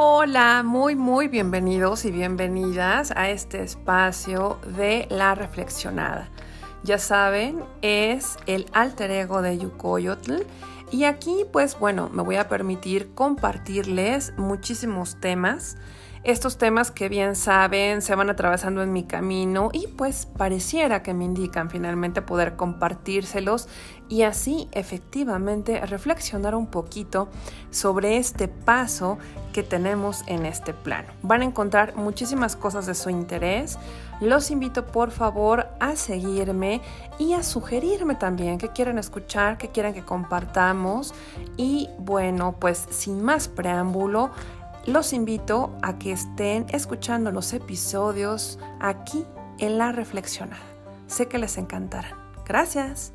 Hola, muy muy bienvenidos y bienvenidas a este espacio de la reflexionada. Ya saben, es el alter ego de Yukoyotl y aquí pues bueno, me voy a permitir compartirles muchísimos temas estos temas que bien saben se van atravesando en mi camino y pues pareciera que me indican finalmente poder compartírselos y así efectivamente reflexionar un poquito sobre este paso que tenemos en este plano. Van a encontrar muchísimas cosas de su interés. Los invito por favor a seguirme y a sugerirme también que quieran escuchar, que quieran que compartamos. Y bueno, pues sin más preámbulo, los invito a que estén escuchando los episodios aquí en La Reflexionada. Sé que les encantarán. Gracias.